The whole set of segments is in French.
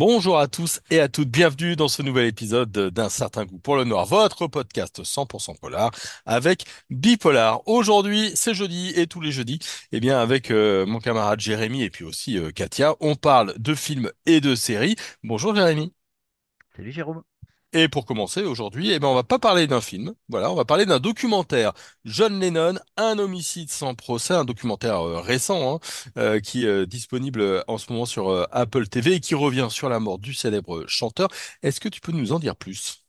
Bonjour à tous et à toutes, bienvenue dans ce nouvel épisode d'Un certain goût pour le noir, votre podcast 100% polar avec Bipolar. Aujourd'hui, c'est jeudi et tous les jeudis, eh bien avec euh, mon camarade Jérémy et puis aussi euh, Katia, on parle de films et de séries. Bonjour Jérémy. Salut Jérôme. Et pour commencer aujourd'hui, eh ben on va pas parler d'un film, voilà, on va parler d'un documentaire. John Lennon, un homicide sans procès, un documentaire euh, récent hein, euh, qui est disponible euh, en ce moment sur Apple TV et qui revient sur la mort du célèbre chanteur. Est-ce que tu peux nous en dire plus?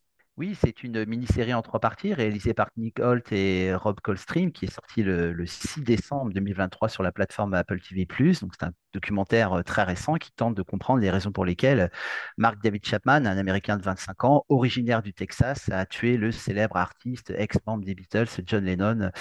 Oui, c'est une mini-série en trois parties réalisée par Nick Holt et Rob Colstream qui est sortie le, le 6 décembre 2023 sur la plateforme Apple TV+. Donc c'est un documentaire euh, très récent qui tente de comprendre les raisons pour lesquelles Mark David Chapman, un Américain de 25 ans, originaire du Texas, a tué le célèbre artiste ex-membre des Beatles, John Lennon,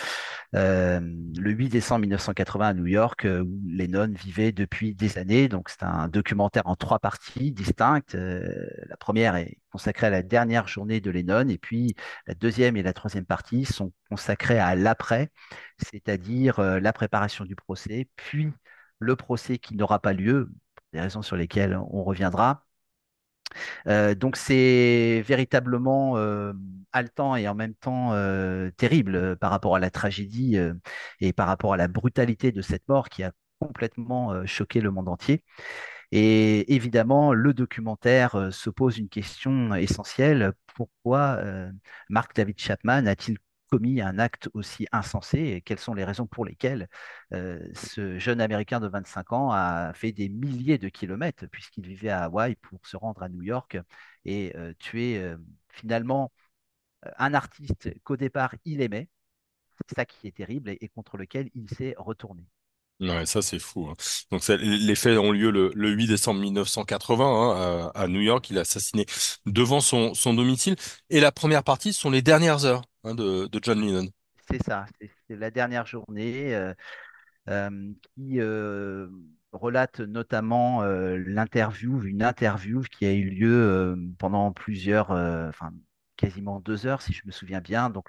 euh, le 8 décembre 1980 à New York, euh, où Lennon vivait depuis des années. Donc c'est un documentaire en trois parties distinctes. La première est consacrée à la dernière journée de Lennon, et puis la deuxième et la troisième partie sont consacrées à l'après, c'est-à-dire euh, la préparation du procès, puis le procès qui n'aura pas lieu, pour des raisons sur lesquelles on reviendra. Euh, donc c'est véritablement euh, haletant et en même temps terrible par rapport à la tragédie et par rapport à la brutalité de cette mort qui a complètement choqué le monde entier. Et évidemment, le documentaire euh, se pose une question essentielle. Pourquoi euh, Mark David Chapman a-t-il commis un acte aussi insensé et quelles sont les raisons pour lesquelles euh, ce jeune Américain de 25 ans a fait des milliers de kilomètres puisqu'il vivait à Hawaï pour se rendre à New York et tuer finalement un artiste qu'au départ il aimait. C'est ça qui est terrible et contre lequel il s'est retourné? Ouais, ça c'est fou. hein. Donc les faits ont lieu le, le 8 décembre 1980 hein, à, New York. Il est assassiné devant son, domicile. Et la première partie sont les dernières heures hein, de, John Lennon. C'est ça, c'est la dernière journée. euh, euh, qui euh, relate notamment l'interview, une interview qui a eu lieu pendant plusieurs, enfin quasiment deux heures, si je me souviens bien, donc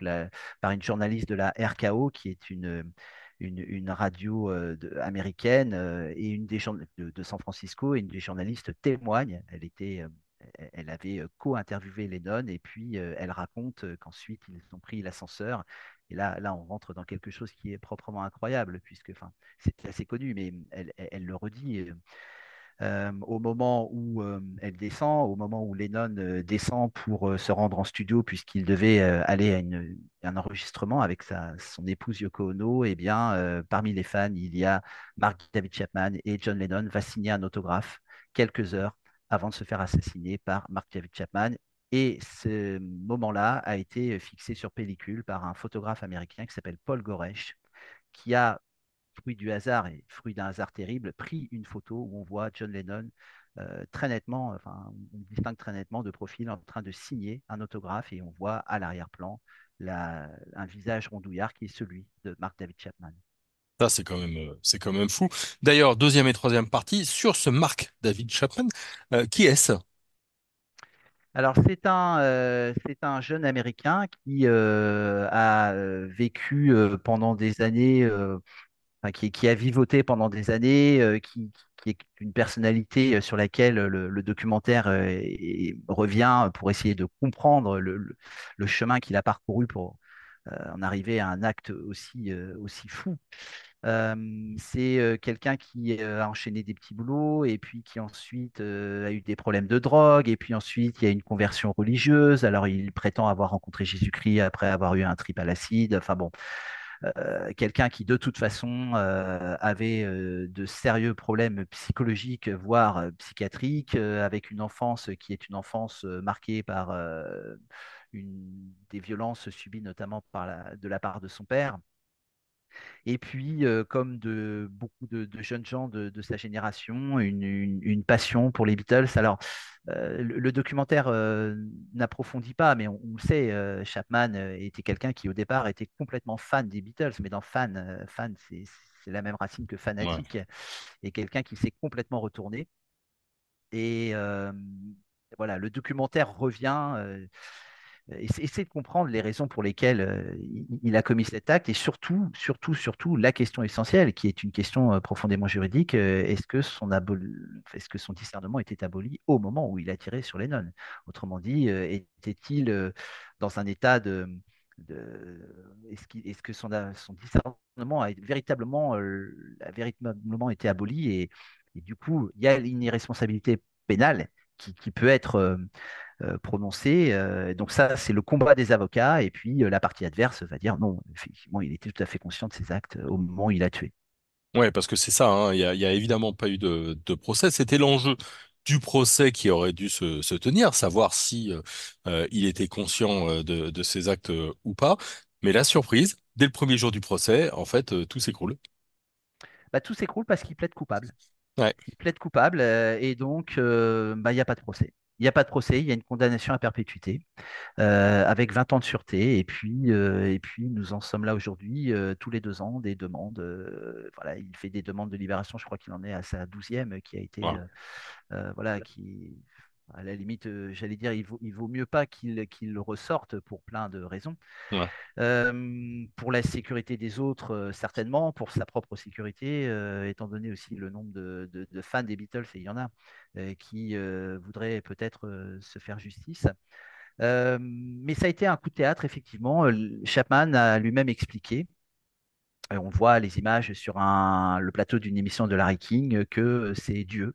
par une journaliste de la RKO, qui est une, une, radio américaine et une des de, de San Francisco, et une des journalistes témoigne. Elle était, euh, elle avait co-interviewé Lennon et puis elle raconte qu'ensuite ils ont pris l'ascenseur et là, là, on rentre dans quelque chose qui est proprement incroyable, puisque enfin, c'est assez connu, mais elle- elle le redit. Euh, au moment où euh, elle descend, au moment où Lennon euh, descend pour se rendre en studio, puisqu'il devait aller à un enregistrement avec sa, son épouse Yoko Ono, eh bien, parmi les fans, il y a Mark David Chapman et John Lennon va signer un autographe quelques heures avant de se faire assassiner par Mark David Chapman. Et ce moment-là a été fixé sur pellicule par un photographe américain qui s'appelle Paul Goresh, qui a, fruit du hasard et fruit d'un hasard terrible, pris une photo où on voit John Lennon euh, très nettement, enfin, on distingue très nettement de profil en train de signer un autographe et on voit à l'arrière-plan la- un visage rondouillard qui est celui de Mark David Chapman. Ça, c'est quand même, euh, c'est quand même fou. D'ailleurs, deuxième et troisième partie, sur ce Mark David Chapman, euh, qui est-ce? Alors, c'est un, euh, c'est un jeune Américain qui euh, a vécu euh, pendant des années qui, a vivoté pendant des années, euh, qui, est une personnalité euh, sur laquelle le, le documentaire euh, revient pour essayer de comprendre le, chemin qu'il a parcouru pour euh, en arriver à un acte aussi, euh, fou. Euh, c'est euh, quelqu'un qui euh, a enchaîné des petits boulots et puis qui ensuite euh, a eu des problèmes de drogue et puis ensuite il y a une conversion religieuse. Alors il prétend avoir rencontré Jésus-Christ après avoir eu un trip à l'acide. Enfin bon, euh, quelqu'un qui de toute façon euh, avait euh, de sérieux problèmes psychologiques, voire euh, psychiatriques, euh, avec une enfance qui est une enfance euh, marquée par euh, une, des violences subies notamment de la part de son père. Et puis, euh, comme de beaucoup de, de jeunes gens de, de sa génération, une, une- une passion pour les Beatles. Alors, euh, le, le documentaire euh, n'approfondit pas, mais on, on le sait, Chapman était quelqu'un qui, au départ, était complètement fan des Beatles. Mais dans fan, fan, c'est la même racine que Ouais. fanatique, et quelqu'un qui s'est complètement retourné. Et voilà, le documentaire revient. Euh, essa- essayer de comprendre les raisons pour lesquelles euh, il, a commis cet acte et surtout, surtout, surtout la question essentielle, qui est une question euh, profondément juridique, est-ce que son discernement était aboli au moment où il a tiré sur Lennon? Autrement dit, était-il dans un état de, est-ce que son, discernement a véritablement, été aboli et, du coup, il y a une irresponsabilité pénale qui, peut être prononcée. euh, donc ça, c'est le combat des avocats. Et puis euh, la partie adverse va dire non, effectivement, il était tout à fait conscient de ses actes au moment où il a tué. Ouais, parce que c'est ça, hein, il y a, évidemment pas eu de, de procès. C'était l'enjeu du procès qui aurait dû se, se tenir, savoir si euh, euh, il était conscient euh, de, de ses actes euh, ou pas. Mais la surprise, dès le premier jour du procès, en fait, euh, tout s'écroule. Bah, tout s'écroule parce qu'il plaide coupable. Ouais, Il plaide coupable euh, et donc euh, bah, il n'y a pas de procès. Il n'y a pas de procès, il y a une condamnation à perpétuité. euh, avec 20 ans de sûreté. Et puis, euh, et puis nous en sommes là aujourd'hui, euh, tous les deux ans, des demandes. voilà, il fait des demandes de libération, je crois qu'il en est à sa douzième qui a été, voilà, qui, à la limite, euh, j'allais dire, il vaut, il vaut mieux pas qu'il ressorte pour plein de raisons. Ouais. Euh, pour la sécurité des autres, euh, certainement, pour sa propre sécurité, euh, étant donné aussi le nombre de, de- de fans des Beatles, et il y en a, qui voudraient peut-être se faire justice. Mais ça a été un coup de théâtre, effectivement. Chapman a lui-même expliqué, on voit les images sur un- le plateau d'une émission de Larry King, que c'est Dieu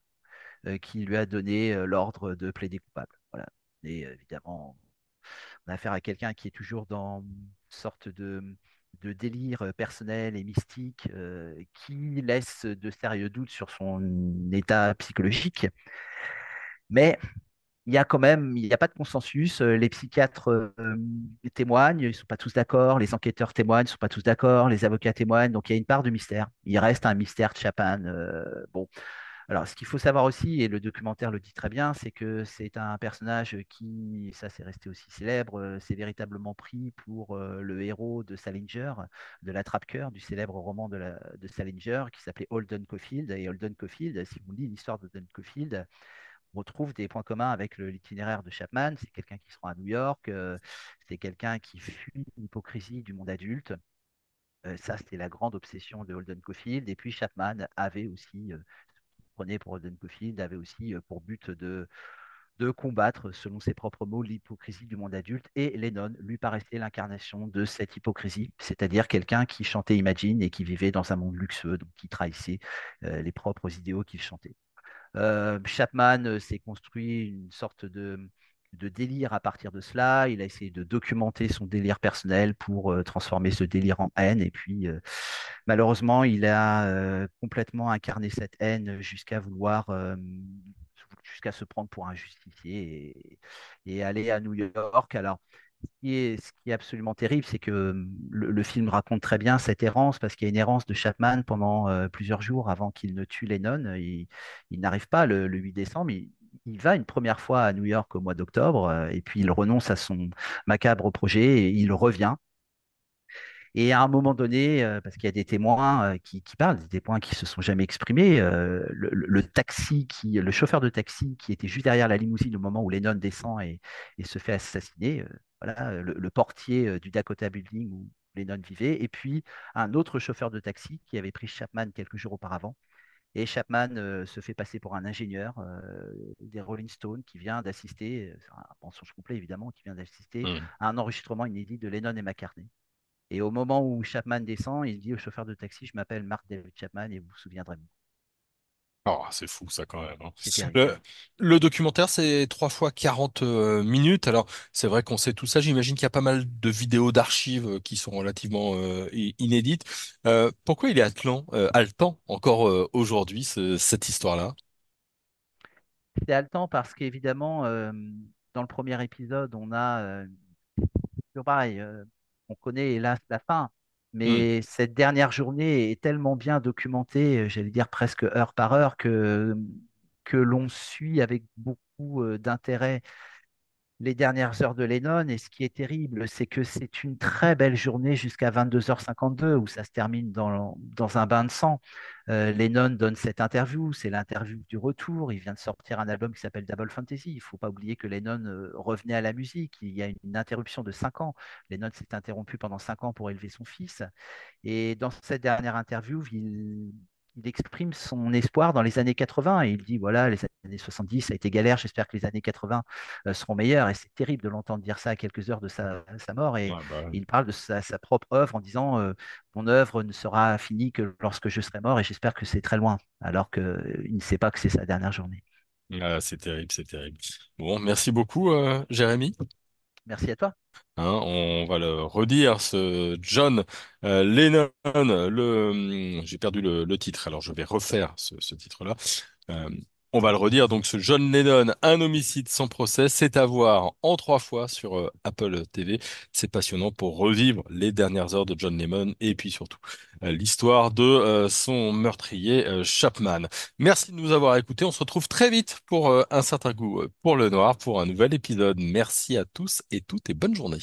qui lui a donné euh, l'ordre de plaider coupable. Voilà. Et euh, évidemment, on a affaire à quelqu'un qui est toujours dans une sorte de, délire euh, personnel et mystique euh, qui laisse de sérieux doutes sur son état psychologique. Mais il y a quand même, il n'y a pas de consensus. Euh, Les psychiatres euh, témoignent, ils ne sont pas tous d'accord. Les enquêteurs témoignent, ils ne sont pas tous d'accord. Les avocats témoignent. Donc il y a une part de mystère. Il reste un mystère de Chapin. Euh, bon, alors ce qu'il faut savoir aussi, et le documentaire le dit très bien, c'est que c'est un personnage qui, ça c'est resté aussi célèbre, s'est véritablement pris pour le héros de Salinger, de l'attrape-cœur, du célèbre roman de, de Salinger qui s'appelait Holden Caulfield. Et Holden Caulfield, si vous lisez l'histoire d'Holden Caulfield, on retrouve des points communs avec l'itinéraire de Chapman. C'est quelqu'un qui se rend à New York, c'est quelqu'un qui fuit l'hypocrisie du monde adulte. Ça, c'était la grande obsession de Holden Caulfield. Et puis Chapman avait aussi, prenait pour Holden avait aussi euh, pour but de, combattre, selon ses propres mots, l'hypocrisie du monde adulte. Et Lennon lui paraissait l'incarnation de cette hypocrisie, c'est-à-dire quelqu'un qui chantait Imagine et qui vivait dans un monde luxueux, donc qui trahissait euh, les propres idéaux qu'il chantait. Euh, Chapman s'est construit une sorte de, de délire à partir de cela. Il a essayé de documenter son délire personnel pour euh, transformer ce délire en haine. Et puis, euh, malheureusement, il a euh, complètement incarné cette haine jusqu'à vouloir, jusqu'à se prendre pour un justicier et, aller à New York. Alors, ce qui est, absolument terrible, c'est que le, film raconte très bien cette errance, parce qu'il y a une errance de Chapman pendant plusieurs jours avant qu'il ne tue Lennon. Il, il n'arrive pas le, le 8 décembre, il, il va une première fois à New York au mois d'octobre, euh, et puis il renonce à son macabre projet et il revient. Et à un moment donné, euh, parce qu'il y a des témoins euh, qui, parlent, des témoins qui se sont jamais exprimés, le, chauffeur de taxi qui était juste derrière la limousine au moment où Lennon descend et, se fait assassiner, le, le portier du Dakota Building où Lennon vivait, et puis un autre chauffeur de taxi qui avait pris Chapman quelques jours auparavant. Et Chapman euh, se fait passer pour un ingénieur euh, des Rolling Stones qui vient d'assister, euh, c'est un mensonge complet évidemment, qui vient d'assister Hmm. à un enregistrement inédit de Lennon et McCartney. Et au moment où Chapman descend, il dit au chauffeur de taxi, je m'appelle Mark David Chapman et vous vous souviendrez de moi. Oh, c'est fou ça quand même. hein. C'est. Le, le documentaire, c'est 3 fois 40 euh, minutes. Alors, c'est vrai qu'on sait tout ça. J'imagine qu'il y a pas mal de vidéos d'archives euh, qui sont relativement euh, i- inédites. Euh, pourquoi il est haletant, euh, haletant encore euh, aujourd'hui, ce- cette histoire-là? C'est haletant parce qu'évidemment, euh, dans le premier épisode, on a, euh, toujours pareil, euh, on connaît hélas la fin, Hmm. mais cette dernière journée est tellement bien documentée, euh, j'allais dire presque heure par heure, que, que l'on suit avec beaucoup d'intérêt les dernières heures de Lennon. Et ce qui est terrible, c'est que c'est une très belle journée jusqu'à 22h52 où ça se termine dans, dans un bain de sang. Euh, Lennon donne cette interview, c'est l'interview du retour. Il vient de sortir un album qui s'appelle Double Fantasy. Il ne faut pas oublier que Lennon euh, revenait à la musique. Il y a une interruption de 5 ans. Lennon s'est interrompu pendant 5 ans pour élever son fils. Et dans cette dernière interview, il, il exprime son espoir dans les années 80 et il dit voilà, les années 70, ça a été galère, j'espère que les années 80 euh, seront meilleures. Et c'est terrible de l'entendre dire ça à quelques heures de sa, sa mort. Et bah, il parle de sa, sa propre œuvre en disant euh, mon œuvre ne sera finie que lorsque je serai mort et j'espère que c'est très loin, alors qu'il ne sait pas que c'est sa dernière journée. ah, c'est terrible, c'est terrible. Bon, merci beaucoup, euh, Jérémy. Merci à toi. Hein, on va le redire, ce John euh, Lennon, le, hum, j'ai perdu le, titre, alors je vais refaire ce, titre-là. Euh, on va le redire, donc ce John Lennon, un homicide sans procès, c'est à voir en trois fois sur euh, Apple TV. C'est passionnant pour revivre les dernières heures de John Lennon et puis surtout l'histoire de euh, son meurtrier euh, Chapman. Merci de nous avoir écoutés. On se retrouve très vite pour euh, un certain goût euh, pour le noir, pour un nouvel épisode. Merci à tous et toutes et bonne journée.